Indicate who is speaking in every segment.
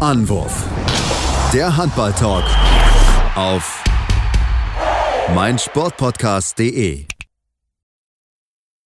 Speaker 1: Anwurf. Der Handball-Talk auf meinsportpodcast.de.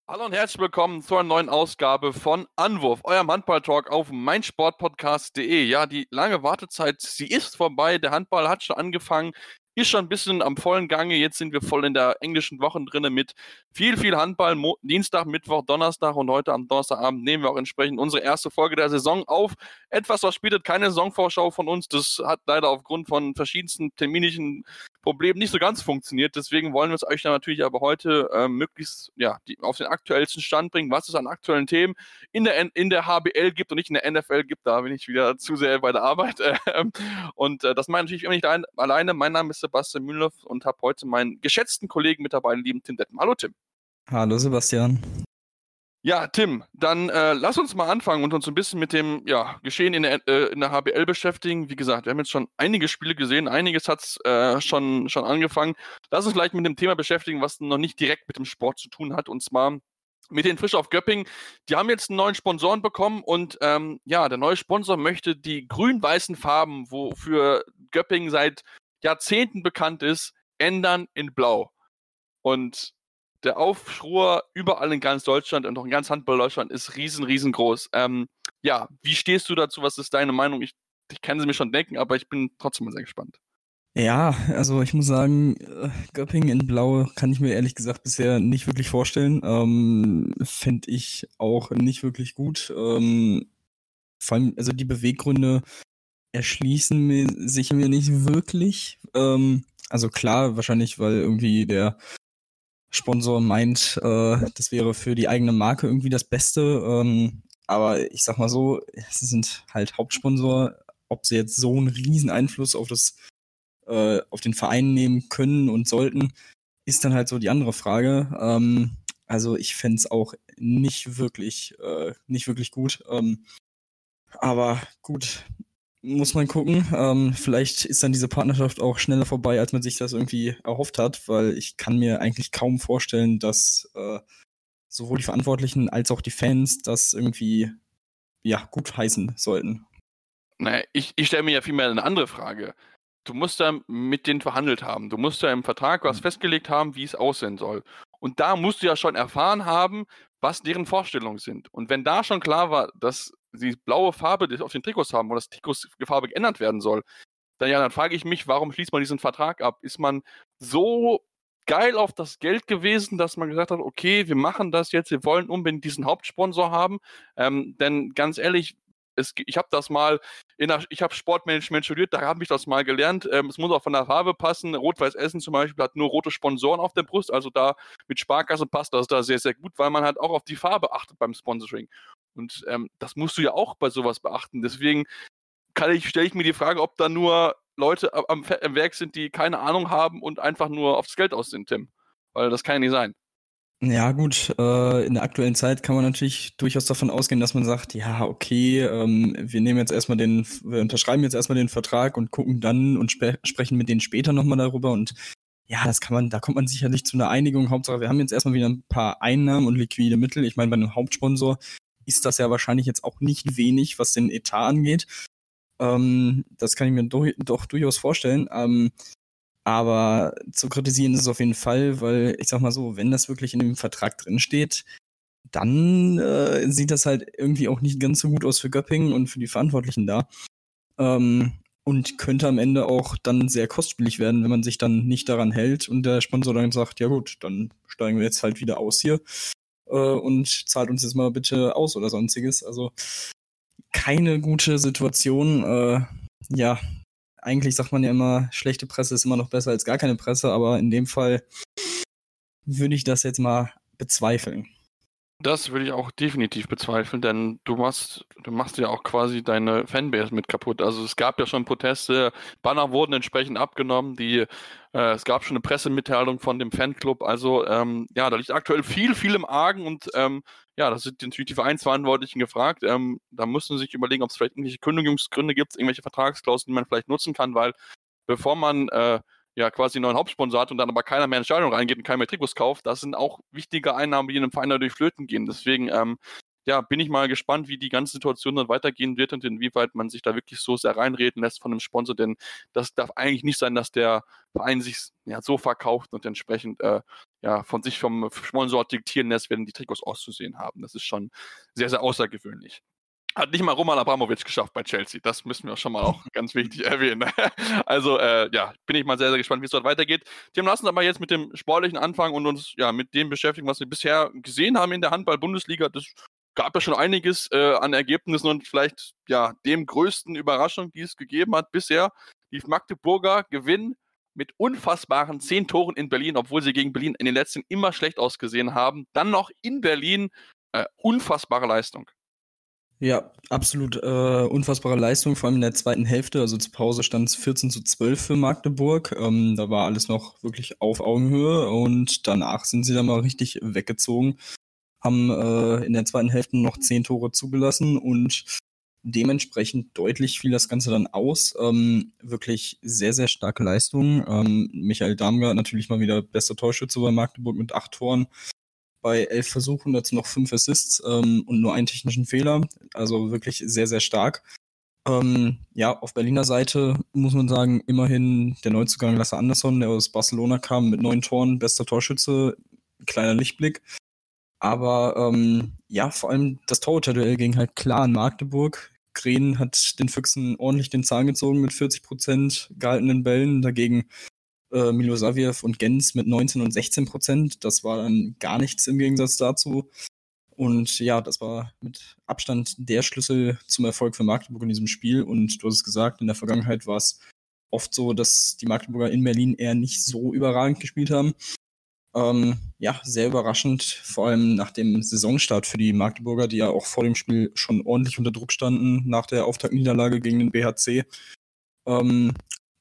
Speaker 2: Hallo und herzlich willkommen zu einer neuen Ausgabe von Anwurf, eurem Handball-Talk auf meinsportpodcast.de. Ja, die lange Wartezeit, sie ist vorbei. Der Handball hat schon angefangen ist schon ein bisschen am vollen Gange. Jetzt sind wir voll in der englischen Woche drinne mit viel, viel Handball. Mo Dienstag, Mittwoch, Donnerstag und heute am Donnerstagabend nehmen wir auch entsprechend unsere erste Folge der Saison auf. Etwas verspätet, keine Saisonvorschau von uns. Das hat leider aufgrund von verschiedensten terminischen Problemen nicht so ganz funktioniert. Deswegen wollen wir es euch dann natürlich aber heute äh, möglichst ja, die, auf den aktuellsten Stand bringen, was es an aktuellen Themen in der, in der HBL gibt und nicht in der NFL gibt. Da bin ich wieder zu sehr bei der Arbeit. und äh, das meine ich natürlich immer nicht ein, alleine. Mein Name ist Sebastian Mühlenhoff und habe heute meinen geschätzten Kollegen mit dabei, den lieben Tim Detten. Hallo Tim.
Speaker 3: Hallo Sebastian.
Speaker 2: Ja, Tim, dann äh, lass uns mal anfangen und uns ein bisschen mit dem ja, Geschehen in der, äh, in der HBL beschäftigen. Wie gesagt, wir haben jetzt schon einige Spiele gesehen, einiges hat es äh, schon, schon angefangen. Lass uns gleich mit dem Thema beschäftigen, was noch nicht direkt mit dem Sport zu tun hat, und zwar mit den Frisch auf Göpping. Die haben jetzt einen neuen Sponsoren bekommen und ähm, ja, der neue Sponsor möchte die grün-weißen Farben, wofür Göpping seit Jahrzehnten bekannt ist, ändern in Blau. Und der Aufschruhr überall in ganz Deutschland und auch in ganz Handball Deutschland ist riesen, riesengroß. Ähm, ja, wie stehst du dazu? Was ist deine Meinung? Ich, ich kann sie mir schon denken, aber ich bin trotzdem mal sehr gespannt.
Speaker 3: Ja, also ich muss sagen, äh, Göpping in Blau kann ich mir ehrlich gesagt bisher nicht wirklich vorstellen. Ähm, Fände ich auch nicht wirklich gut. Ähm, vor allem, also die Beweggründe erschließen mir, sich mir nicht wirklich. Ähm, also klar, wahrscheinlich, weil irgendwie der Sponsor meint, äh, das wäre für die eigene Marke irgendwie das Beste. Ähm, aber ich sag mal so, sie sind halt Hauptsponsor. Ob sie jetzt so einen riesen Einfluss auf das, äh, auf den Verein nehmen können und sollten, ist dann halt so die andere Frage. Ähm, also ich fände es auch nicht wirklich, äh, nicht wirklich gut. Ähm, aber gut, muss man gucken. Ähm, vielleicht ist dann diese Partnerschaft auch schneller vorbei, als man sich das irgendwie erhofft hat, weil ich kann mir eigentlich kaum vorstellen, dass äh, sowohl die Verantwortlichen als auch die Fans das irgendwie ja gut heißen sollten.
Speaker 2: Naja, ich, ich stelle mir ja vielmehr eine andere Frage. Du musst ja mit denen verhandelt haben. Du musst ja im Vertrag was mhm. festgelegt haben, wie es aussehen soll. Und da musst du ja schon erfahren haben, was deren Vorstellungen sind. Und wenn da schon klar war, dass die blaue Farbe auf den Trikots haben oder das Trikotsfarbe geändert werden soll, dann ja, dann frage ich mich, warum schließt man diesen Vertrag ab? Ist man so geil auf das Geld gewesen, dass man gesagt hat, okay, wir machen das jetzt, wir wollen unbedingt diesen Hauptsponsor haben. Ähm, denn ganz ehrlich, es, ich habe das mal der, ich habe Sportmanagement studiert, da habe ich das mal gelernt. Ähm, es muss auch von der Farbe passen. Rot-Weiß Essen zum Beispiel hat nur rote Sponsoren auf der Brust, also da mit Sparkasse passt das da sehr, sehr gut, weil man halt auch auf die Farbe achtet beim Sponsoring. Und ähm, das musst du ja auch bei sowas beachten. Deswegen stelle ich mir die Frage, ob da nur Leute am, am Werk sind, die keine Ahnung haben und einfach nur aufs Geld aus sind, Tim. Weil das kann ja nicht sein.
Speaker 3: Ja, gut, äh, in der aktuellen Zeit kann man natürlich durchaus davon ausgehen, dass man sagt, ja, okay, ähm, wir nehmen jetzt erstmal den, wir unterschreiben jetzt erstmal den Vertrag und gucken dann und spe sprechen mit denen später nochmal darüber und ja, das kann man, da kommt man sicherlich zu einer Einigung. Hauptsache, wir haben jetzt erstmal wieder ein paar Einnahmen und liquide Mittel. Ich meine, bei einem Hauptsponsor ist das ja wahrscheinlich jetzt auch nicht wenig, was den Etat angeht. Ähm, das kann ich mir doch, doch durchaus vorstellen. Ähm, aber zu kritisieren ist es auf jeden Fall, weil ich sag mal so, wenn das wirklich in dem Vertrag drin steht, dann äh, sieht das halt irgendwie auch nicht ganz so gut aus für Göppingen und für die Verantwortlichen da. Ähm, und könnte am Ende auch dann sehr kostspielig werden, wenn man sich dann nicht daran hält und der Sponsor dann sagt, ja gut, dann steigen wir jetzt halt wieder aus hier äh, und zahlt uns jetzt mal bitte aus oder sonstiges. Also keine gute Situation. Äh, ja, eigentlich sagt man ja immer, schlechte Presse ist immer noch besser als gar keine Presse, aber in dem Fall würde ich das jetzt mal bezweifeln.
Speaker 2: Das würde ich auch definitiv bezweifeln, denn du machst, du machst ja auch quasi deine Fanbase mit kaputt. Also es gab ja schon Proteste, Banner wurden entsprechend abgenommen, die, äh, es gab schon eine Pressemitteilung von dem Fanclub. Also ähm, ja, da liegt aktuell viel, viel im Argen und ähm, ja, das sind natürlich die Vereinsverantwortlichen gefragt. Ähm, da müssen sie sich überlegen, ob es vielleicht irgendwelche Kündigungsgründe gibt, irgendwelche Vertragsklauseln, die man vielleicht nutzen kann, weil bevor man äh, ja quasi einen neuen Hauptsponsor hat und dann aber keiner mehr in Stadion reingeht und keiner mehr Trikots kauft, das sind auch wichtige Einnahmen, die in einem Verein dadurch flöten gehen. Deswegen, ähm, ja, bin ich mal gespannt, wie die ganze Situation dann weitergehen wird und inwieweit man sich da wirklich so sehr reinreden lässt von einem Sponsor, denn das darf eigentlich nicht sein, dass der Verein sich ja, so verkauft und entsprechend äh, ja, von sich vom Sponsor diktieren lässt, wenn die Trikots auszusehen haben. Das ist schon sehr, sehr außergewöhnlich. Hat nicht mal Roman Abramovic geschafft bei Chelsea. Das müssen wir schon mal auch ganz wichtig erwähnen. Also, äh, ja, bin ich mal sehr, sehr gespannt, wie es dort weitergeht. Tim, lassen uns aber jetzt mit dem sportlichen anfangen und uns ja mit dem beschäftigen, was wir bisher gesehen haben in der Handball-Bundesliga. Das gab ja schon einiges äh, an Ergebnissen und vielleicht ja dem größten Überraschung, die es gegeben hat bisher. Die Magdeburger gewinnen mit unfassbaren zehn Toren in Berlin, obwohl sie gegen Berlin in den letzten immer schlecht ausgesehen haben. Dann noch in Berlin äh, unfassbare Leistung.
Speaker 3: Ja, absolut äh, unfassbare Leistung, vor allem in der zweiten Hälfte. Also zur Pause stand es 14 zu 12 für Magdeburg. Ähm, da war alles noch wirklich auf Augenhöhe und danach sind sie dann mal richtig weggezogen, haben äh, in der zweiten Hälfte noch zehn Tore zugelassen und dementsprechend deutlich fiel das Ganze dann aus. Ähm, wirklich sehr, sehr starke Leistung. Ähm, Michael Damger natürlich mal wieder bester Torschütze bei Magdeburg mit acht Toren bei elf Versuchen, dazu noch fünf Assists ähm, und nur einen technischen Fehler. Also wirklich sehr, sehr stark. Ähm, ja, auf Berliner Seite muss man sagen, immerhin der Neuzugang Lasse Andersson, der aus Barcelona kam mit neun Toren, bester Torschütze, kleiner Lichtblick. Aber ähm, ja, vor allem das Torhüter-Duell ging halt klar an Magdeburg. Kren hat den Füchsen ordentlich den Zahn gezogen mit 40 Prozent gehaltenen Bällen. Dagegen äh, Milosaviev und Gens mit 19 und 16 Prozent. Das war dann gar nichts im Gegensatz dazu. Und ja, das war mit Abstand der Schlüssel zum Erfolg für Magdeburg in diesem Spiel. Und du hast es gesagt, in der Vergangenheit war es oft so, dass die Magdeburger in Berlin eher nicht so überragend gespielt haben. Ähm, ja, sehr überraschend, vor allem nach dem Saisonstart für die Magdeburger, die ja auch vor dem Spiel schon ordentlich unter Druck standen nach der Auftaktniederlage gegen den BHC. Ähm,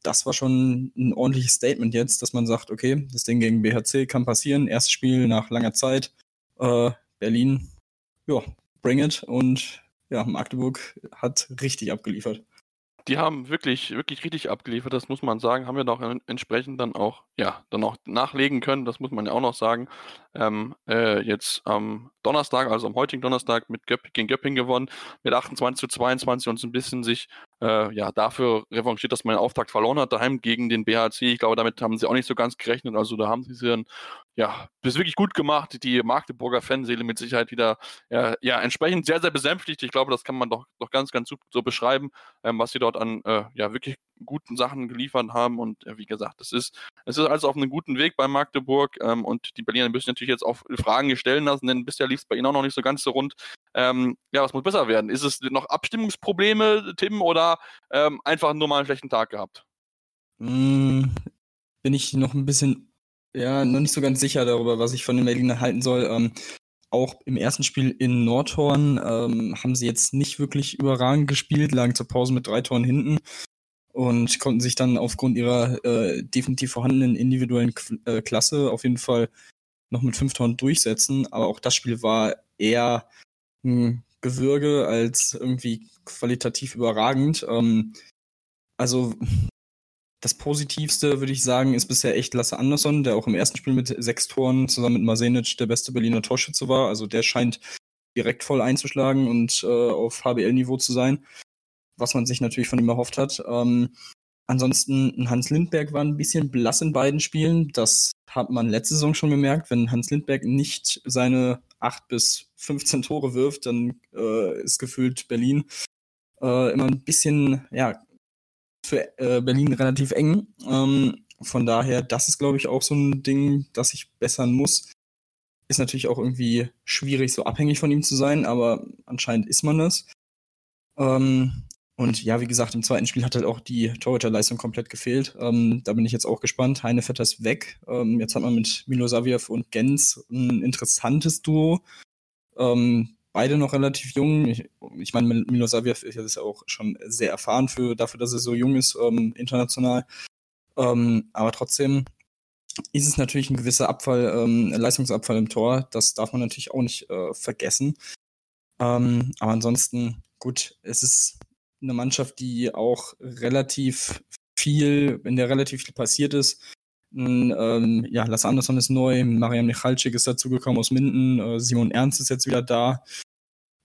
Speaker 3: das war schon ein ordentliches Statement jetzt, dass man sagt, okay, das Ding gegen BHC kann passieren, erstes Spiel nach langer Zeit, äh, Berlin, ja, bring it und ja, Magdeburg hat richtig abgeliefert.
Speaker 2: Die haben wirklich, wirklich richtig abgeliefert, das muss man sagen. Haben wir doch entsprechend dann auch, ja, dann auch nachlegen können, das muss man ja auch noch sagen. Ähm, äh, jetzt am Donnerstag, also am heutigen Donnerstag mit Göpp, gegen Göpping gewonnen, mit 28 zu 22 und so ein bisschen sich äh, ja, dafür revanchiert, dass man den Auftakt verloren hat, daheim gegen den BHC. Ich glaube, damit haben sie auch nicht so ganz gerechnet. Also da haben sie dann, ja, das wirklich gut gemacht. Die Magdeburger Fanseele mit Sicherheit wieder, ja, ja, entsprechend sehr, sehr besänftigt. Ich glaube, das kann man doch, doch ganz, ganz so beschreiben, ähm, was sie dort an, äh, ja, wirklich guten Sachen geliefert haben. Und äh, wie gesagt, es ist, es ist also auf einem guten Weg bei Magdeburg. Ähm, und die Berliner müssen natürlich jetzt auch Fragen stellen lassen, denn bisher lief es bei ihnen auch noch nicht so ganz so rund. Ähm, ja, was muss besser werden? Ist es noch Abstimmungsprobleme, Tim, oder ähm, einfach nur mal einen schlechten Tag gehabt?
Speaker 3: Mm, bin ich noch ein bisschen, ja, noch nicht so ganz sicher darüber, was ich von den Berliner halten soll. Ähm, auch im ersten Spiel in Nordhorn ähm, haben sie jetzt nicht wirklich überragend gespielt, lagen zur Pause mit drei Toren hinten und konnten sich dann aufgrund ihrer äh, definitiv vorhandenen individuellen K äh, Klasse auf jeden Fall noch mit fünf Toren durchsetzen. Aber auch das Spiel war eher ein Gewürge als irgendwie qualitativ überragend. Ähm, also das Positivste, würde ich sagen, ist bisher echt Lasse Andersson, der auch im ersten Spiel mit sechs Toren zusammen mit Masenic der beste Berliner Torschütze war. Also der scheint direkt voll einzuschlagen und äh, auf HBL-Niveau zu sein was man sich natürlich von ihm erhofft hat. Ähm, ansonsten, Hans Lindberg war ein bisschen blass in beiden Spielen. Das hat man letzte Saison schon gemerkt. Wenn Hans Lindberg nicht seine 8 bis 15 Tore wirft, dann äh, ist gefühlt Berlin äh, immer ein bisschen, ja, für äh, Berlin relativ eng. Ähm, von daher, das ist, glaube ich, auch so ein Ding, das ich bessern muss. Ist natürlich auch irgendwie schwierig, so abhängig von ihm zu sein, aber anscheinend ist man das. Ähm, und ja, wie gesagt, im zweiten Spiel hat halt auch die Torhüterleistung komplett gefehlt. Ähm, da bin ich jetzt auch gespannt. Heinevetter ist weg. Ähm, jetzt hat man mit Milo Saviev und Gens ein interessantes Duo. Ähm, beide noch relativ jung. Ich, ich meine, Milo Saviev ist ja auch schon sehr erfahren für, dafür, dass er so jung ist, ähm, international. Ähm, aber trotzdem ist es natürlich ein gewisser Abfall, ähm, Leistungsabfall im Tor. Das darf man natürlich auch nicht äh, vergessen. aber ansonsten, gut, es ist eine Mannschaft, die auch relativ viel, in der relativ viel passiert ist. Ähm, ja, Lasse Andersson ist neu, Mariam Michalczyk ist dazugekommen aus Minden, äh, Simon Ernst ist jetzt wieder da.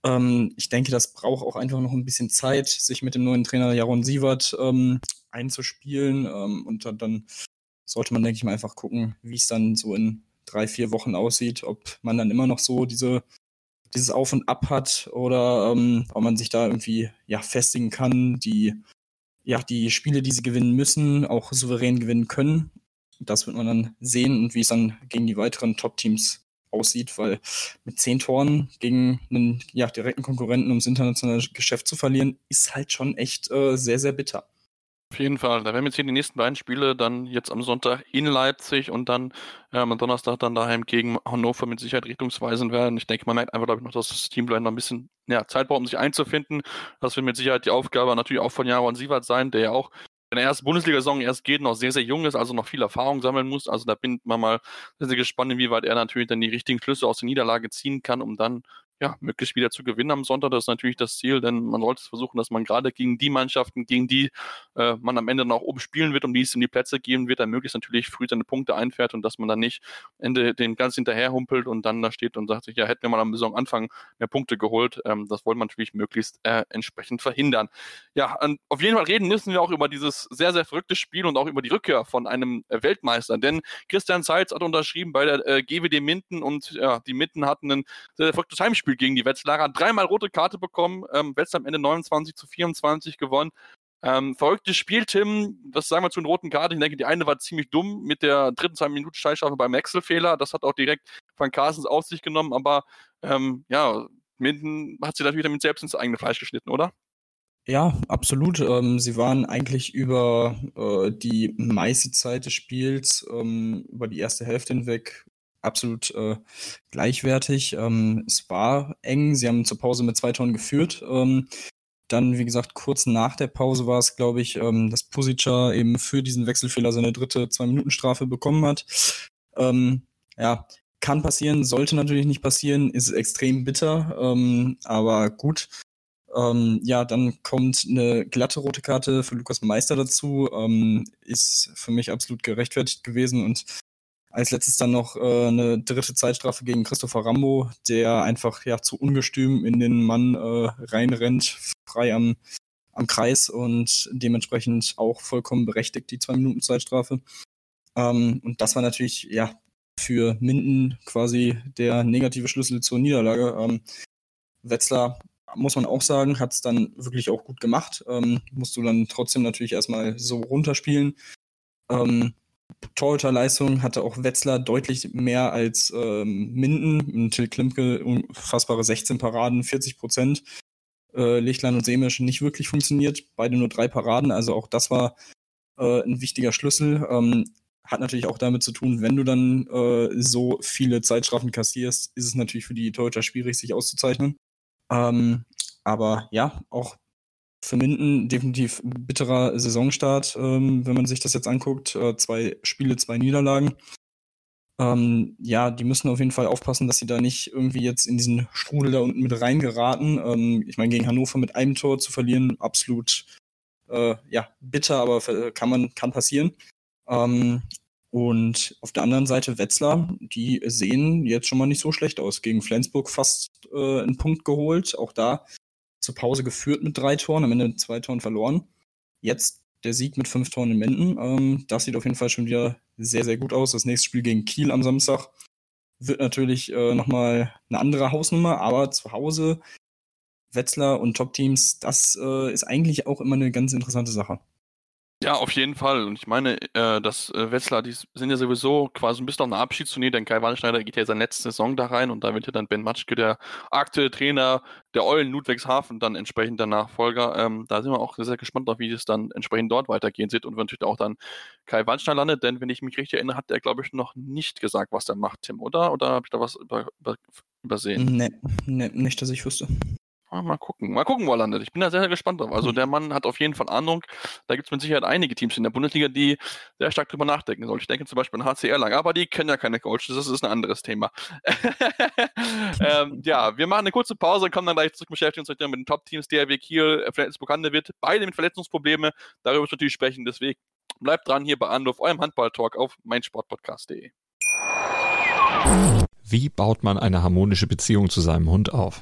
Speaker 3: Ähm, ich denke, das braucht auch einfach noch ein bisschen Zeit, sich mit dem neuen Trainer Jaron Sievert ähm, einzuspielen. Ähm, und dann, dann, sollte man, denke ich mal, einfach gucken, wie es dann so in drei, vier Wochen aussieht, ob man dann immer noch so diese, dieses Auf und Ab hat oder ähm, ob man sich da irgendwie ja, festigen kann, die, ja, die Spiele, die sie gewinnen müssen, auch souverän gewinnen können. Das wird man dann sehen und wie es dann gegen die weiteren Top-Teams aussieht, weil mit zehn Toren gegen einen ja, direkten Konkurrenten ums internationale Geschäft zu verlieren, ist halt schon echt äh, sehr, sehr bitter.
Speaker 2: Auf jeden Fall. Da werden wir jetzt hier die nächsten beiden Spiele dann jetzt am Sonntag in Leipzig und dann ähm, am Donnerstag dann daheim gegen Hannover mit Sicherheit richtungsweisend werden. Ich denke, man merkt einfach, glaube ich, noch, dass das Team noch ein bisschen ja, Zeit braucht, um sich einzufinden. Das wird mit Sicherheit die Aufgabe natürlich auch von Jaron Sievert sein, der ja auch in der ersten Bundesliga-Saison erst geht, noch sehr, sehr jung ist, also noch viel Erfahrung sammeln muss. Also da bin man mal sehr, sehr gespannt, inwieweit er natürlich dann die richtigen Schlüsse aus der Niederlage ziehen kann, um dann ja, möglichst wieder zu gewinnen am Sonntag. Das ist natürlich das Ziel, denn man sollte versuchen, dass man gerade gegen die Mannschaften, gegen die äh, man am Ende noch oben spielen wird, um die es in die Plätze geben wird, dann möglichst natürlich früh seine Punkte einfährt und dass man dann nicht Ende den ganz hinterher humpelt und dann da steht und sagt sich, ja, hätten wir mal am Saisonanfang mehr Punkte geholt. Ähm, das wollen wir natürlich möglichst äh, entsprechend verhindern. Ja, auf jeden Fall reden müssen wir auch über dieses sehr, sehr verrückte Spiel und auch über die Rückkehr von einem äh, Weltmeister, denn Christian Seitz hat unterschrieben bei der äh, GWD Minden und ja, die Minden hatten ein sehr, sehr verrücktes Heimspiel gegen die Wetzlarer. Dreimal rote Karte bekommen, ähm, Wetzlar am Ende 29 zu 24 gewonnen. Ähm, verrücktes Spiel, Tim. Was sagen wir zu den roten Karten? Ich denke, die eine war ziemlich dumm mit der dritten zwei Minuten Scheißstrafe beim Wechselfehler. Das hat auch direkt Van Carstens auf sich genommen. Aber ähm, ja, Minden hat sich natürlich damit selbst ins eigene Fleisch geschnitten, oder?
Speaker 3: Ja, absolut. Ähm, sie waren eigentlich über äh, die meiste Zeit des Spiels, ähm, über die erste Hälfte hinweg, absolut äh, gleichwertig. Ähm, es war eng. Sie haben zur Pause mit zwei Tonnen geführt. Ähm, dann, wie gesagt, kurz nach der Pause war es, glaube ich, ähm, dass Pusica eben für diesen Wechselfehler seine dritte Zwei-Minuten-Strafe bekommen hat. Ähm, ja, kann passieren, sollte natürlich nicht passieren, ist extrem bitter, ähm, aber gut. Ähm, ja, dann kommt eine glatte rote Karte für Lukas Meister dazu, ist für mich absolut gerechtfertigt gewesen und als letztes dann noch äh, eine dritte Zeitstrafe gegen Christopher Rambo, der einfach ja zu ungestüm in den Mann äh, reinrennt, frei am, am Kreis und dementsprechend auch vollkommen berechtigt die zwei Minuten Zeitstrafe. Ähm, und das war natürlich ja für Minden quasi der negative Schlüssel zur Niederlage. Ähm, Wetzlar muss man auch sagen, hat es dann wirklich auch gut gemacht. Ähm, musst du dann trotzdem natürlich erstmal so runterspielen. Ähm, Torhüterleistung hatte auch Wetzlar deutlich mehr als ähm, Minden. Till Klimke unfassbare 16 Paraden, 40 Prozent. Äh, Lichtlein und Semisch nicht wirklich funktioniert. Beide nur drei Paraden. Also auch das war äh, ein wichtiger Schlüssel. Ähm, hat natürlich auch damit zu tun, wenn du dann äh, so viele Zeitstrafen kassierst, ist es natürlich für die Torhüter schwierig, sich auszuzeichnen. Ähm, aber ja, auch für Minden definitiv bitterer Saisonstart, ähm, wenn man sich das jetzt anguckt. Äh, zwei Spiele, zwei Niederlagen. Ähm, ja, die müssen auf jeden Fall aufpassen, dass sie da nicht irgendwie jetzt in diesen Strudel da unten mit reingeraten. Ähm, ich meine, gegen Hannover mit einem Tor zu verlieren, absolut äh, ja, bitter, aber kann man, kann passieren. Ähm, und auf der anderen Seite Wetzlar, die sehen jetzt schon mal nicht so schlecht aus. Gegen Flensburg fast äh, einen Punkt geholt. Auch da zur Pause geführt mit drei Toren, am Ende zwei Toren verloren. Jetzt der Sieg mit fünf Toren in Menden. Ähm, das sieht auf jeden Fall schon wieder sehr, sehr gut aus. Das nächste Spiel gegen Kiel am Samstag wird natürlich äh, nochmal eine andere Hausnummer, aber zu Hause Wetzlar und Top-Teams, das äh, ist eigentlich auch immer eine ganz interessante Sache.
Speaker 2: Ja, auf jeden Fall. Und ich meine, äh, dass äh, Wetzlar, die sind ja sowieso quasi ein bisschen auf einer Abschiedstournee, denn Kai Wallenschneider geht ja seine letzte Saison da rein und da wird ja dann Ben Matschke, der aktuelle Trainer der Eulen Ludwigshafen, dann entsprechend der Nachfolger. Ähm, da sind wir auch sehr, sehr gespannt auf, wie es dann entsprechend dort weitergehen wird und natürlich auch dann Kai Wallenschneider landet, denn wenn ich mich richtig erinnere, hat er, glaube ich, noch nicht gesagt, was er macht, Tim, oder? Oder habe ich da was über, über, übersehen?
Speaker 3: Nee, nee, nicht, dass ich wüsste.
Speaker 2: Mal gucken, mal gucken, wo er landet. Ich bin da sehr, sehr gespannt drauf. Also hm. der Mann hat auf jeden Fall Ahnung. Da gibt es mit Sicherheit einige Teams in der Bundesliga, die sehr stark drüber nachdenken sollen. Ich denke zum Beispiel an HCR lang, aber die kennen ja keine Coaches, das ist ein anderes Thema. ähm, ja, wir machen eine kurze Pause, kommen dann gleich zurück, beschäftigen uns mit den Top-Teams, DRW Kiel, äh, Flensburg wird. Beide mit Verletzungsproblemen, darüber müssen wir natürlich sprechen. Deswegen bleibt dran hier bei Anruf, eurem Handball-Talk auf meinsportpodcast.de.
Speaker 4: Wie baut man eine harmonische Beziehung zu seinem Hund auf?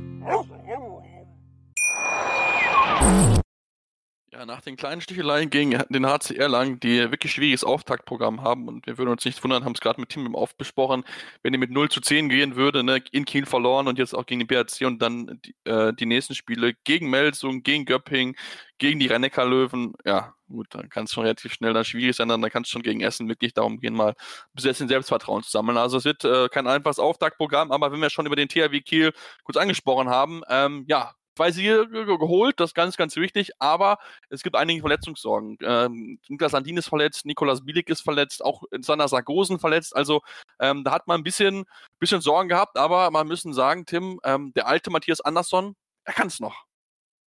Speaker 2: Ja, nach den kleinen Sticheleien gegen den HCR lang, die wirklich schwieriges Auftaktprogramm haben. Und wir würden uns nicht wundern, haben es gerade mit Tim im Off besprochen, wenn die mit 0 zu 10 gehen würde, ne, in Kiel verloren und jetzt auch gegen die BRC und dann die, äh, die nächsten Spiele gegen Melsung, gegen Göpping, gegen die rhein löwen ja, gut, dann kann es schon relativ schnell dann schwierig sein, dann, kann es schon gegen Essen wirklich darum gehen, mal bis jetzt den Selbstvertrauen zu sammeln. Also es wird äh, kein einfaches Auftaktprogramm, aber wenn wir schon über den THW Kiel kurz angesprochen haben, ähm, ja, zwei Siege geholt, das ist ganz, ganz wichtig, aber es gibt einige Verletzungssorgen. Ähm, Niklas Andin ist verletzt, Nikolas Bielig ist verletzt, auch Sander Sargosen verletzt, also ähm, da hat man ein bisschen, bisschen Sorgen gehabt, aber man müssen sagen, Tim, ähm, der alte Matthias Andersson, er kann es noch.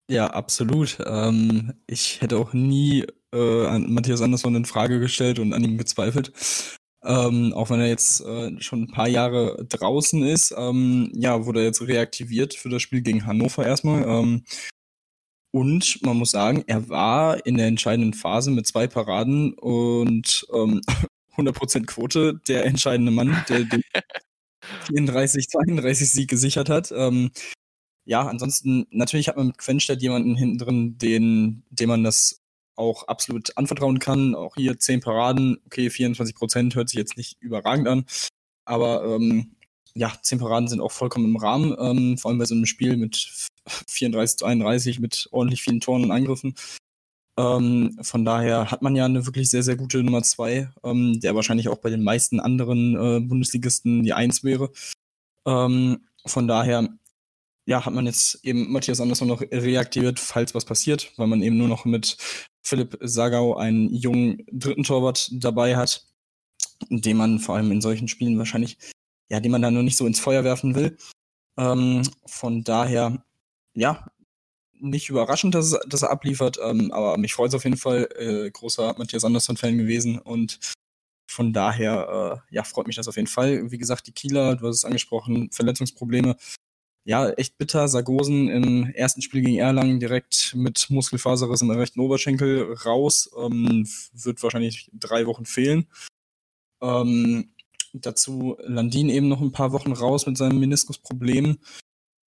Speaker 3: Ja, absolut. Ähm, ich hätte auch nie äh, an Matthias Andersson in Frage gestellt und an ihm gezweifelt. Ähm, auch wenn er jetzt äh, schon ein paar Jahre draußen ist, ähm, ja, wurde er jetzt reaktiviert für das Spiel gegen Hannover erstmal. Ähm, und man muss sagen, er war in der entscheidenden Phase mit zwei Paraden und ähm, 100% Quote der entscheidende Mann, der den 34, 32 Sieg gesichert hat. Ähm, ja, ansonsten, natürlich hat man mit Quenstedt jemanden hinten drin, den, dem man das auch absolut anvertrauen kann. Auch hier 10 Paraden, okay, 24 Prozent hört sich jetzt nicht überragend an, aber ähm, ja, 10 Paraden sind auch vollkommen im Rahmen, ähm, vor allem bei so einem Spiel mit 34 zu 31, mit ordentlich vielen Toren und Angriffen. Ähm, von daher hat man ja eine wirklich sehr, sehr gute Nummer 2, ähm, der wahrscheinlich auch bei den meisten anderen äh, Bundesligisten die 1 wäre. Ähm, von daher ja, hat man jetzt eben Matthias Andersson noch reaktiviert, falls was passiert, weil man eben nur noch mit Philipp Sagau einen jungen dritten Torwart dabei hat, den man vor allem in solchen Spielen wahrscheinlich, ja, den man da nur nicht so ins Feuer werfen will. Ähm, von daher, ja, nicht überraschend, dass, dass er abliefert, ähm, aber mich freut es auf jeden Fall. Äh, großer Matthias Andersson-Fan gewesen und von daher, äh, ja, freut mich das auf jeden Fall. Wie gesagt, die Kieler, du hast es angesprochen, Verletzungsprobleme ja, echt bitter. Sargosen im ersten Spiel gegen Erlangen direkt mit Muskelfaserriss im rechten Oberschenkel raus. Ähm, wird wahrscheinlich drei Wochen fehlen. Ähm, dazu Landin eben noch ein paar Wochen raus mit seinem Meniskusproblem.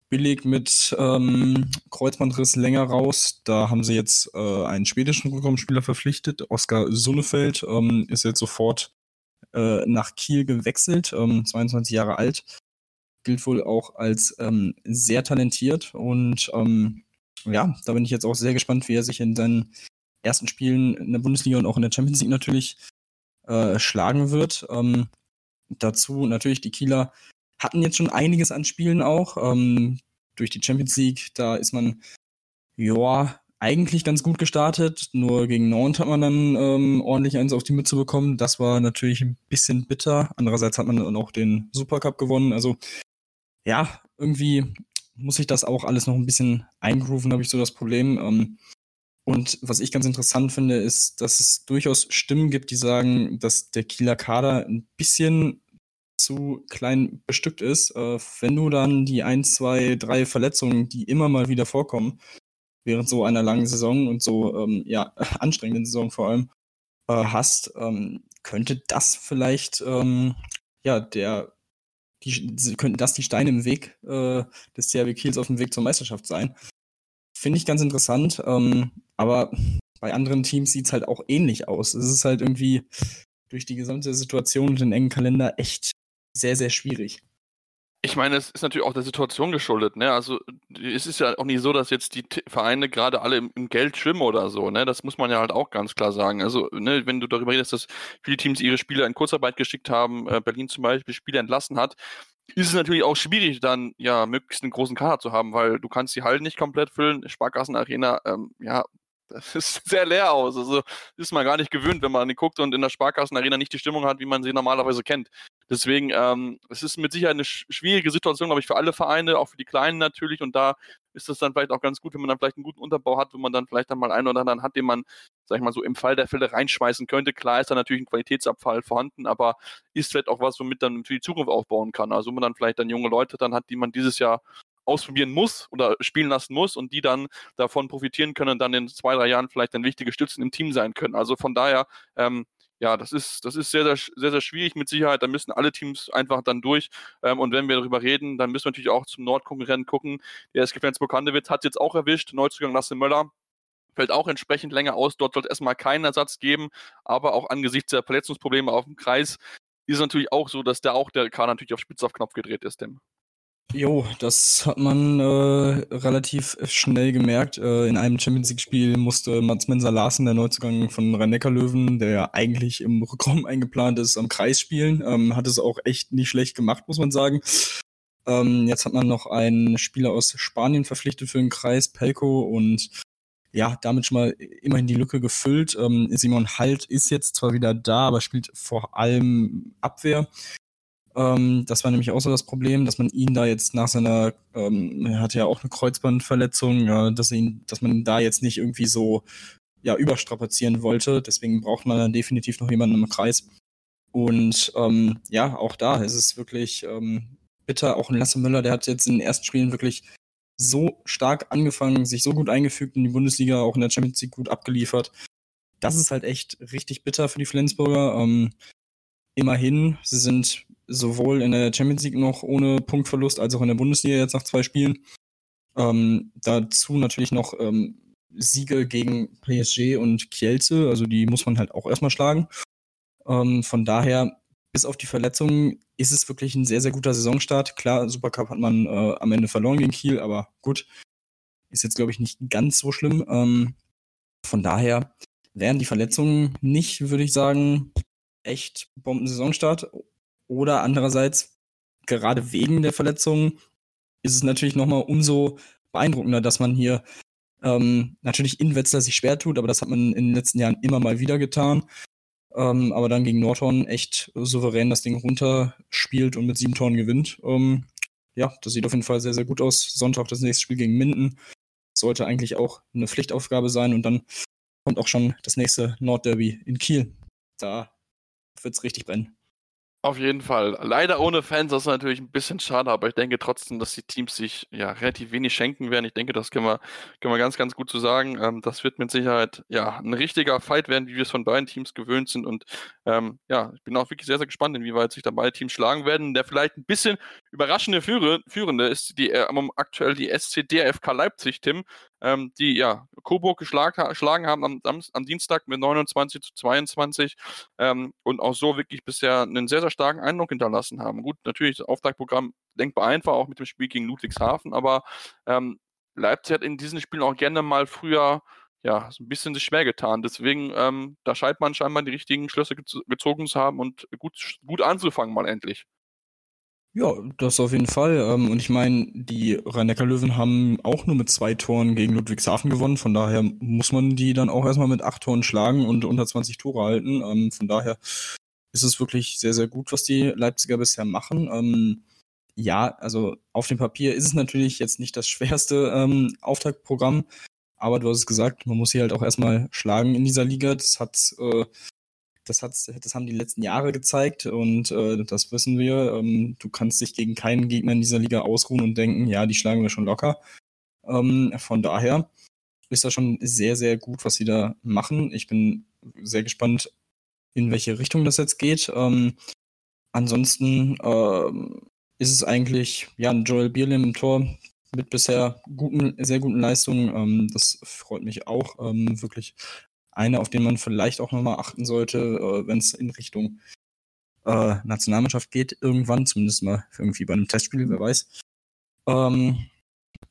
Speaker 3: Billig mit ähm, Kreuzbandriss länger raus. Da haben sie jetzt äh, einen schwedischen Rückraumspieler verpflichtet. Oskar Sunnefeld ähm, ist jetzt sofort äh, nach Kiel gewechselt, 22 ähm, Jahre alt gilt wohl auch als ähm, sehr talentiert und ähm, ja, da bin ich jetzt auch sehr gespannt, wie er sich in seinen ersten Spielen in der Bundesliga und auch in der Champions League natürlich äh, schlagen wird. Ähm, dazu natürlich die Kieler hatten jetzt schon einiges an Spielen auch. Ähm, durch die Champions League, da ist man ja eigentlich ganz gut gestartet. Nur gegen Nantes hat man dann ähm, ordentlich eins auf die Mütze bekommen. Das war natürlich ein bisschen bitter. Andererseits hat man dann auch den Supercup gewonnen. Also ja, irgendwie muss ich das auch alles noch ein bisschen eingrooven, habe ich so das Problem. Ähm, und was ich ganz interessant finde, ist, dass es durchaus Stimmen gibt, die sagen, dass der Kieler Kader ein bisschen zu klein bestückt ist. Äh, wenn du dann die ein, zwei, drei Verletzungen, die immer mal wieder vorkommen, während so einer langen Saison und so ähm, ja, anstrengenden Saison vor allem, äh, hast, ähm, könnte das vielleicht ähm, ja der die, könnten das die Steine im Weg äh, des CRW Kiels auf dem Weg zur Meisterschaft sein. Finde ich ganz interessant, ähm, aber bei anderen Teams sieht es halt auch ähnlich aus. Es ist halt irgendwie durch die gesamte Situation und den engen Kalender echt sehr, sehr schwierig.
Speaker 2: Ich meine, es ist natürlich auch der Situation geschuldet, ne? Also es ist ja auch nicht so, dass jetzt die Vereine gerade alle im, im, Geld schwimmen oder so, ne? Das muss man ja halt auch ganz klar sagen. Also, ne, wenn du darüber redest, dass viele Teams ihre Spieler in Kurzarbeit geschickt haben, äh, Berlin zum Beispiel Spieler entlassen hat, ist es natürlich auch schwierig, dann ja möglichst einen großen Kader zu haben, weil du kannst die Hallen nicht komplett füllen. Sparkassenarena, ähm, ja, das ist sehr leer aus. Also ist man gar nicht gewöhnt, wenn man guckt und in der Sparkassenarena nicht die Stimmung hat, wie man sie normalerweise kennt. Deswegen, ähm, es ist mit Sicherheit eine schwierige Situation, glaube ich, für alle Vereine, auch für die Kleinen natürlich. Und da ist es dann vielleicht auch ganz gut, wenn man dann vielleicht einen guten Unterbau hat, wenn man dann vielleicht dann mal einen oder anderen hat, den man sag ich mal so, im Fall der Fälle reinschmeißen könnte. Klar ist da natürlich ein Qualitätsabfall vorhanden, aber ist vielleicht auch was, womit dann für die Zukunft aufbauen kann. Also wo man dann vielleicht dann junge Leute dann hat, die man dieses Jahr ausprobieren muss oder spielen lassen muss und die dann davon profitieren können und dann in zwei, drei Jahren vielleicht dann wichtige Stützen im Team sein können. Also von daher, ähm, ja, das ist, das ist sehr, sehr, sehr, sehr schwierig mit Sicherheit. Da müssen alle Teams einfach dann durch. Ähm, und wenn wir darüber reden, dann müssen wir natürlich auch zum Nordkonkurrenten gucken. Der SG Flensburg-Handewitt hat jetzt auch erwischt. Neuzugang Lasse Möller fällt auch entsprechend länger aus. Dort es erstmal keinen Ersatz geben. Aber auch angesichts der Verletzungsprobleme auf dem Kreis ist es natürlich auch so, dass da auch der Kader natürlich auf Spitz auf Knopf gedreht ist, Tim.
Speaker 3: Jo, das hat man äh, relativ schnell gemerkt. Äh, in einem Champions League-Spiel musste Mats Mensa Larsen, der Neuzugang von rhein löwen der ja eigentlich im Rückraum eingeplant ist, am Kreis spielen. Ähm, hat es auch echt nicht schlecht gemacht, muss man sagen. Ähm, jetzt hat man noch einen Spieler aus Spanien verpflichtet für den Kreis, Pelko, und ja, damit schon mal immerhin die Lücke gefüllt. Ähm, Simon Halt ist jetzt zwar wieder da, aber spielt vor allem Abwehr. Ähm, das war nämlich auch so das Problem, dass man ihn da jetzt nach seiner, ähm, er hatte ja auch eine Kreuzbandverletzung, ja, dass, ihn, dass man ihn da jetzt nicht irgendwie so ja, überstrapazieren wollte. Deswegen braucht man dann definitiv noch jemanden im Kreis. Und ähm, ja, auch da ist es wirklich ähm, bitter. Auch ein Lasse Müller, der hat jetzt in den ersten Spielen wirklich so stark angefangen, sich so gut eingefügt in die Bundesliga, auch in der Champions League gut abgeliefert. Das ist halt echt richtig bitter für die Flensburger. Ähm, immerhin, sie sind sowohl in der Champions League noch ohne Punktverlust als auch in der Bundesliga jetzt nach zwei Spielen. Ähm, dazu natürlich noch ähm, Siege gegen PSG und Kielce, also die muss man halt auch erstmal schlagen. Ähm, von daher, bis auf die Verletzungen, ist es wirklich ein sehr, sehr guter Saisonstart. Klar, Supercup hat man äh, am Ende verloren gegen Kiel, aber gut, ist jetzt, glaube ich, nicht ganz so schlimm. Ähm, von daher wären die Verletzungen nicht, würde ich sagen, echt Bomben-Saisonstart. Oder andererseits, gerade wegen der Verletzungen, ist es natürlich nochmal umso beeindruckender, dass man hier ähm, natürlich in Wetzlar sich schwer tut, aber das hat man in den letzten Jahren immer mal wieder getan. Ähm, aber dann gegen Nordhorn echt souverän das Ding runterspielt und mit sieben Toren gewinnt. Ähm, ja, das sieht auf jeden Fall sehr, sehr gut aus. Sonntag das nächste Spiel gegen Minden. Sollte eigentlich auch eine Pflichtaufgabe sein und dann kommt auch schon das nächste Nordderby in Kiel. Da wird es richtig brennen.
Speaker 2: Auf jeden Fall. Leider ohne Fans, das ist natürlich ein bisschen schade, aber ich denke trotzdem, dass die Teams sich ja relativ wenig schenken werden. Ich denke, das können wir, können wir ganz, ganz gut so sagen. Ähm, das wird mit Sicherheit ja ein richtiger Fight werden, wie wir es von beiden Teams gewöhnt sind. Und ähm, ja, ich bin auch wirklich sehr, sehr gespannt, inwieweit sich da beide Teams schlagen werden. Der vielleicht ein bisschen überraschende Führe, Führende ist die äh, aktuell die SCDFK Leipzig, Tim ähm, die ja Coburg geschlagen haben am, am, Dienstag mit 29 zu 22 ähm, und auch so wirklich bisher einen sehr, sehr starken Eindruck hinterlassen haben. Gut, natürlich das Auftaktprogramm denkbar einfach, auch mit dem Spiel gegen Ludwigshafen, aber ähm, Leipzig hat in diesen Spielen auch gerne mal früher ja, so ein bisschen sich schwer getan. Deswegen, ähm, da scheint man scheinbar die richtigen Schlüsse gezogen zu haben und gut, gut anzufangen mal endlich.
Speaker 3: Ja, das auf jeden Fall. Ähm, und ich meine, die Rhein-Neckar-Löwen haben auch nur mit zwei Toren gegen Ludwigshafen gewonnen. Von daher muss man die dann auch erstmal mit acht Toren schlagen und unter 20 Tore halten. Ähm, von daher ist es wirklich sehr, sehr gut, was die Leipziger bisher machen. Ähm, ja, also auf dem Papier ist es natürlich jetzt nicht das schwerste Auftaktprogramm. Aber du hast es gesagt, man muss sie halt auch erstmal schlagen in dieser Liga. Das hat äh, das, hat, das haben die letzten Jahre gezeigt und äh, das wissen wir. Ähm, du kannst dich gegen keinen Gegner in dieser Liga ausruhen und denken, ja, die schlagen wir schon locker. Ähm, von daher ist das schon sehr, sehr gut, was sie da machen. Ich bin sehr gespannt, in welche Richtung das jetzt geht. Ähm, ansonsten ähm, ist es eigentlich ja ein Joel Bierlim im Tor mit bisher guten, sehr guten Leistungen. Ähm, das freut mich auch ähm, wirklich eine, auf den man vielleicht auch nochmal achten sollte, äh, wenn es in Richtung äh, Nationalmannschaft geht, irgendwann, zumindest mal irgendwie bei einem Testspiel, wer weiß. Ähm,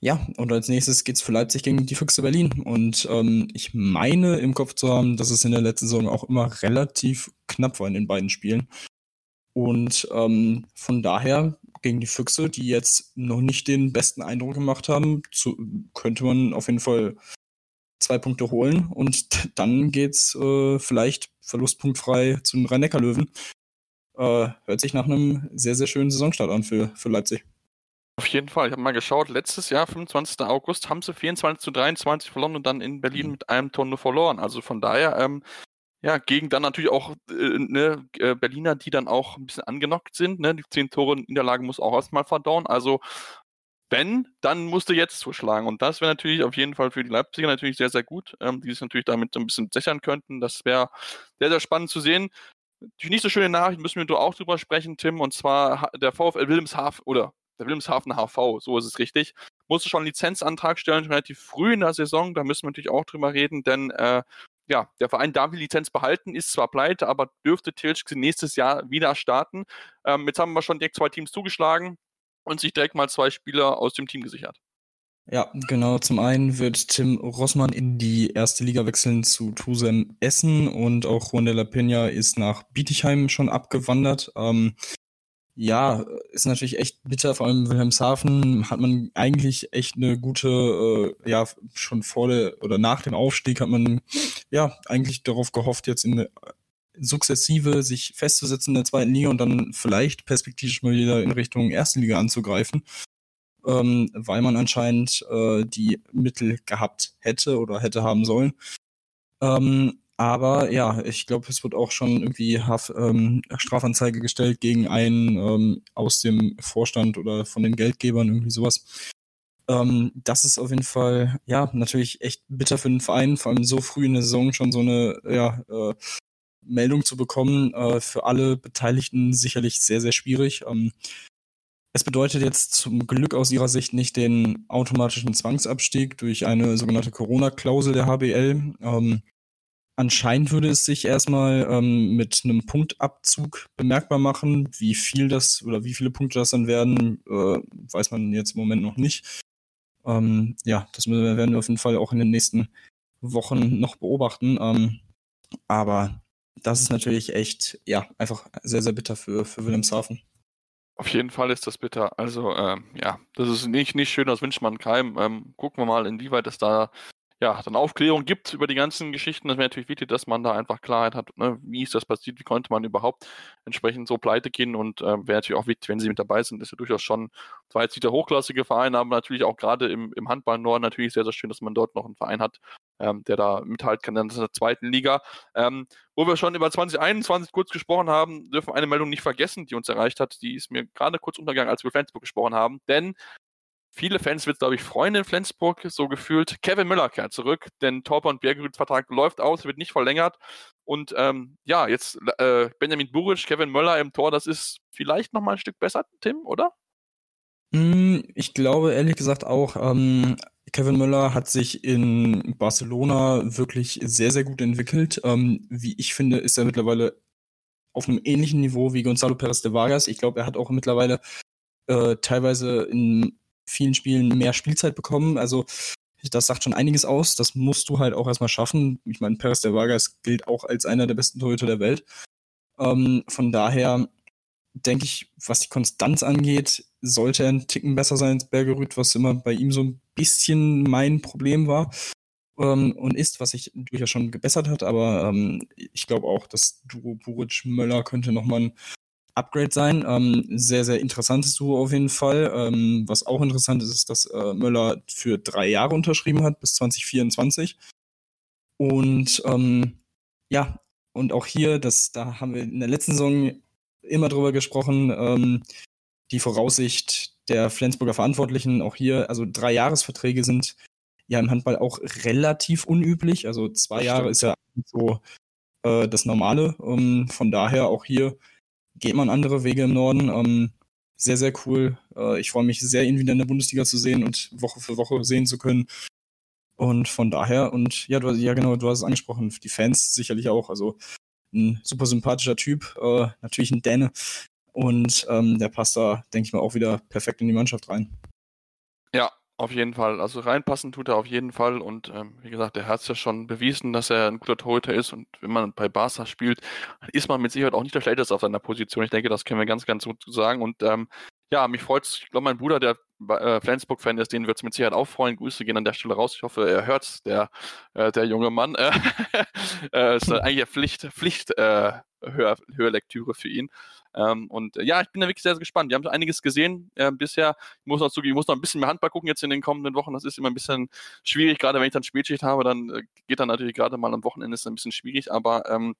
Speaker 3: ja, und als nächstes geht's für Leipzig gegen die Füchse Berlin. Und ähm, ich meine im Kopf zu haben, dass es in der letzten Saison auch immer relativ knapp war in den beiden Spielen. Und ähm, von daher gegen die Füchse, die jetzt noch nicht den besten Eindruck gemacht haben, zu, könnte man auf jeden Fall zwei Punkte holen und dann geht's äh, vielleicht verlustpunktfrei zu den Rhein-Neckar-Löwen. Äh, hört sich nach einem sehr, sehr schönen Saisonstart an für, für Leipzig.
Speaker 2: Auf jeden Fall. Ich habe mal geschaut, letztes Jahr, 25. August, haben sie 24 zu 23 verloren und dann in Berlin mit einem Tor nur verloren. Also von daher, ähm, ja, gegen dann natürlich auch äh, ne, äh, Berliner, die dann auch ein bisschen angenockt sind. Ne? Die 10 Tore Niederlage muss auch erstmal verdauen. Also wenn, dann musste jetzt zuschlagen. Und das wäre natürlich auf jeden Fall für die Leipziger natürlich sehr, sehr gut, ähm, die sich natürlich damit so ein bisschen sichern könnten. Das wäre sehr, sehr spannend zu sehen. Die nicht so schöne Nachricht müssen wir auch drüber sprechen, Tim, und zwar der VfL Wilhelmshaven oder der Wilhelmshaven HV, so ist es richtig, musste schon einen Lizenzantrag stellen, relativ früh in der Saison, da müssen wir natürlich auch drüber reden, denn äh, ja, der Verein darf die Lizenz behalten, ist zwar pleite, aber dürfte Tilschke nächstes Jahr wieder starten. Ähm, jetzt haben wir schon direkt zwei Teams zugeschlagen und sich direkt mal zwei Spieler aus dem Team gesichert.
Speaker 3: Ja, genau. Zum einen wird Tim Rossmann in die erste Liga wechseln zu Tusem Essen und auch Juan de la Peña ist nach Bietigheim schon abgewandert. Ähm, ja, ist natürlich echt bitter, vor allem Wilhelmshaven hat man eigentlich echt eine gute, äh, ja, schon vor der oder nach dem Aufstieg hat man ja eigentlich darauf gehofft, jetzt in eine sukzessive sich festzusetzen in der zweiten Liga und dann vielleicht perspektivisch mal wieder in Richtung erste Liga anzugreifen, ähm, weil man anscheinend äh, die Mittel gehabt hätte oder hätte haben sollen. Ähm, aber ja, ich glaube, es wird auch schon irgendwie Haf, ähm, Strafanzeige gestellt gegen einen ähm, aus dem Vorstand oder von den Geldgebern, irgendwie sowas. Ähm, das ist auf jeden Fall, ja, natürlich echt bitter für den Verein, vor allem so früh in der Saison schon so eine, ja, äh, Meldung zu bekommen, äh, für alle Beteiligten sicherlich sehr, sehr schwierig. Ähm, es bedeutet jetzt zum Glück aus ihrer Sicht nicht den automatischen Zwangsabstieg durch eine sogenannte Corona-Klausel der HBL. Ähm, Anscheinend würde es sich erstmal ähm, mit einem Punktabzug bemerkbar machen. Wie viel das oder wie viele Punkte das dann werden, äh, weiß man jetzt im Moment noch nicht. Ähm, ja, das werden wir auf jeden Fall auch in den nächsten Wochen noch beobachten. Ähm, aber das ist natürlich echt, ja, einfach sehr, sehr bitter für, für Wilhelmshaven.
Speaker 2: Auf jeden Fall ist das bitter. Also, ähm, ja, das ist nicht, nicht schön, das wünscht man keinem. Ähm, gucken wir mal, inwieweit es da ja, dann Aufklärung gibt über die ganzen Geschichten. Das wäre natürlich wichtig, dass man da einfach Klarheit hat, ne? wie ist das passiert, wie konnte man überhaupt entsprechend so pleite gehen und äh, wäre natürlich auch wichtig, wenn sie mit dabei sind, ist ja durchaus schon, zwar jetzt nicht der hochklassige Verein, aber natürlich auch gerade im, im Handball Norden natürlich sehr, sehr schön, dass man dort noch einen Verein hat, ähm, der da mithalten kann in der zweiten Liga. Ähm, wo wir schon über 2021 kurz gesprochen haben, dürfen wir eine Meldung nicht vergessen, die uns erreicht hat. Die ist mir gerade kurz untergegangen, als wir Flensburg gesprochen haben, denn Viele Fans wird, glaube ich, freuen in Flensburg, so gefühlt. Kevin Müller kehrt zurück, denn Torper und Bergerüds Vertrag läuft aus, wird nicht verlängert. Und ähm, ja, jetzt äh, Benjamin Buric, Kevin Müller im Tor, das ist vielleicht nochmal ein Stück besser, Tim, oder?
Speaker 3: Hm, ich glaube ehrlich gesagt auch, ähm, Kevin Müller hat sich in Barcelona wirklich sehr, sehr gut entwickelt. Ähm, wie ich finde, ist er mittlerweile auf einem ähnlichen Niveau wie Gonzalo Perez de Vargas. Ich glaube, er hat auch mittlerweile äh, teilweise in vielen Spielen mehr Spielzeit bekommen. Also das sagt schon einiges aus. Das musst du halt auch erstmal schaffen. Ich meine, Perez de Vargas gilt auch als einer der besten Torhüter der Welt. Ähm, von daher denke ich, was die Konstanz angeht, sollte er ein Ticken besser sein als Bergerüth, was immer bei ihm so ein bisschen mein Problem war ähm, und ist, was sich durchaus schon gebessert hat. Aber ähm, ich glaube auch, dass Duo Buric-Möller könnte nochmal ein Upgrade sein. Ähm, sehr, sehr interessantes Duo auf jeden Fall. Ähm, was auch interessant ist, ist, dass äh, Möller für drei Jahre unterschrieben hat, bis 2024. Und ähm, ja, und auch hier, das, da haben wir in der letzten Saison immer drüber gesprochen, ähm, die Voraussicht der Flensburger Verantwortlichen, auch hier, also drei Jahresverträge sind ja im Handball auch relativ unüblich. Also zwei Jahre ist ja so äh, das Normale. Ähm, von daher auch hier geht man andere Wege im Norden. Ähm, sehr, sehr cool. Äh, ich freue mich sehr, ihn wieder in der Bundesliga zu sehen und Woche für Woche sehen zu können. Und von daher, und ja, du, ja genau, du hast es angesprochen, die Fans sicherlich auch. Also ein super sympathischer Typ, äh, natürlich ein Däne. Und ähm, der passt da, denke ich mal, auch wieder perfekt in die Mannschaft rein.
Speaker 2: Ja, auf jeden Fall. Also reinpassen tut er auf jeden Fall. Und ähm, wie gesagt, der hat es ja schon bewiesen, dass er ein guter Torhüter ist. Und wenn man bei Barca spielt, ist man mit Sicherheit auch nicht der Schlechteste auf seiner Position. Ich denke, das können wir ganz, ganz gut sagen. Und ähm, ja, mich freut es. Ich glaube, mein Bruder, der äh, Flensburg-Fan ist, den wird es mit Sicherheit auch freuen. Grüße gehen an der Stelle raus. Ich hoffe, er hört der, äh, der junge Mann. Äh, ist eigentlich eine Pflicht, Pflicht äh, Hör, Hörlektüre für ihn. Ähm, und äh, ja, ich bin da wirklich sehr, sehr gespannt. Wir haben einiges gesehen äh, bisher. Ich muss noch ich muss noch ein bisschen mehr Handball gucken jetzt in den kommenden Wochen. Das ist immer ein bisschen schwierig, gerade wenn ich dann Spätschicht habe, dann äh, geht dann natürlich gerade mal am Wochenende ist ein bisschen schwierig, aber ähm,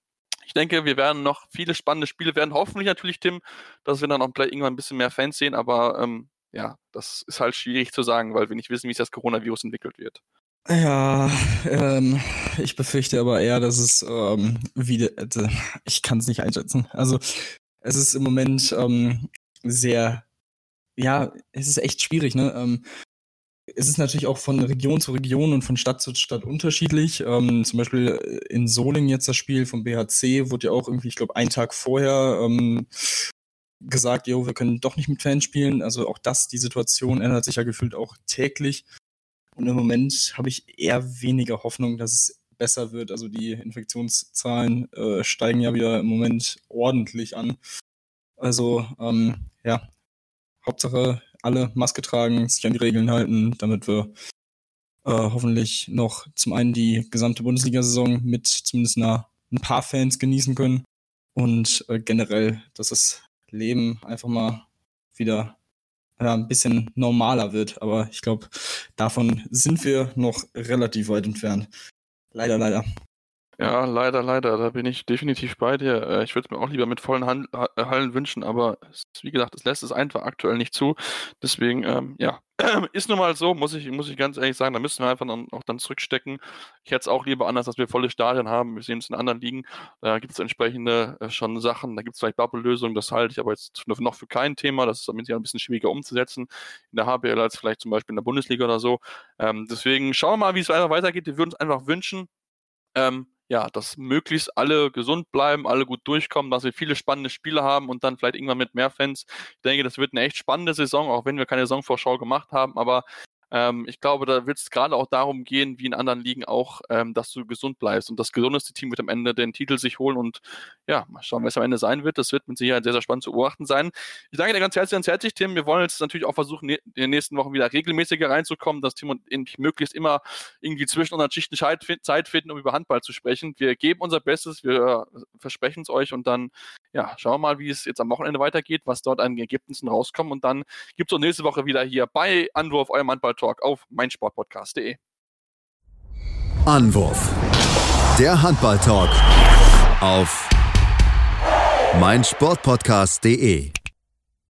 Speaker 2: ich denke, wir werden noch viele spannende Spiele werden. Hoffentlich natürlich, Tim, dass wir dann auch vielleicht irgendwann ein bisschen mehr Fans sehen, aber ähm, ja, das ist halt schwierig zu sagen, weil wir nicht wissen, wie sich das Coronavirus entwickelt wird.
Speaker 3: Ja, ähm, ich befürchte aber eher, dass es ähm, wieder, äh, ich kann es nicht einschätzen. Also es ist im Moment ähm, sehr, ja, es ist echt schwierig, ne? Ähm, es ist natürlich auch von Region zu Region und von Stadt zu Stadt unterschiedlich. Ähm, zum Beispiel in Solingen jetzt das Spiel vom BHC wurde ja auch irgendwie, ich glaube, einen Tag vorher ähm, gesagt, jo, wir können doch nicht mit Fans spielen. Also auch das, die Situation ändert sich ja gefühlt auch täglich. Und im Moment habe ich eher weniger Hoffnung, dass es besser wird. Also die Infektionszahlen äh, steigen ja wieder im Moment ordentlich an. Also ähm, ja, Hauptsache alle Maske tragen, sich an die Regeln halten, damit wir äh, hoffentlich noch zum einen die gesamte Bundesliga-Saison mit zumindest einer, ein paar Fans genießen können und äh, generell, dass das Leben einfach mal wieder ja, ein bisschen normaler wird. Aber ich glaube, davon sind wir noch relativ weit entfernt. Leider, leider.
Speaker 2: Ja, leider, leider. Da bin ich definitiv bei dir. Äh, ich würde es mir auch lieber mit vollen Hand, äh, Hallen wünschen, aber wie gesagt, es lässt es einfach aktuell nicht zu. Deswegen, ähm, ja, ist nun mal so, muss ich, muss ich ganz ehrlich sagen, da müssen wir einfach dann auch dann zurückstecken. Ich hätte es auch lieber anders, dass wir volle Stadien haben. Wir sehen es in anderen Ligen. Da gibt es entsprechende äh, schon Sachen. Da gibt es vielleicht Bubble-Lösungen. Das halte ich aber jetzt noch für kein Thema. Das ist damit ja ein bisschen schwieriger umzusetzen in der HBL als vielleicht zum Beispiel in der Bundesliga oder so. Ähm, deswegen schauen wir mal, wie es weitergeht. Wir würden uns einfach wünschen, ähm, ja, dass möglichst alle gesund bleiben, alle gut durchkommen, dass wir viele spannende Spiele haben und dann vielleicht irgendwann mit mehr Fans. Ich denke, das wird eine echt spannende Saison, auch wenn wir keine Saisonvorschau gemacht haben, aber ähm, ich glaube, da wird es gerade auch darum gehen, wie in anderen Ligen auch, ähm, dass du gesund bleibst. Und das gesundeste Team wird am Ende den Titel sich holen und ja, mal schauen, was am Ende sein wird. Das wird mit Sicherheit sehr, sehr spannend zu beobachten sein. Ich danke dir ganz herzlich ans herzlich, Tim. Wir wollen jetzt natürlich auch versuchen, in den nächsten Wochen wieder regelmäßiger reinzukommen, dass Tim und ich möglichst immer irgendwie zwischen unseren Schichten Zeit finden, um über Handball zu sprechen. Wir geben unser Bestes, wir versprechen es euch und dann ja, schauen wir mal, wie es jetzt am Wochenende weitergeht, was dort an Ergebnissen rauskommt. Und dann gibt es auch nächste Woche wieder hier bei Anwurf, eurem Handball-Talk auf meinsportpodcast.de.
Speaker 1: Anwurf. Der Handball-Talk auf meinsportpodcast.de.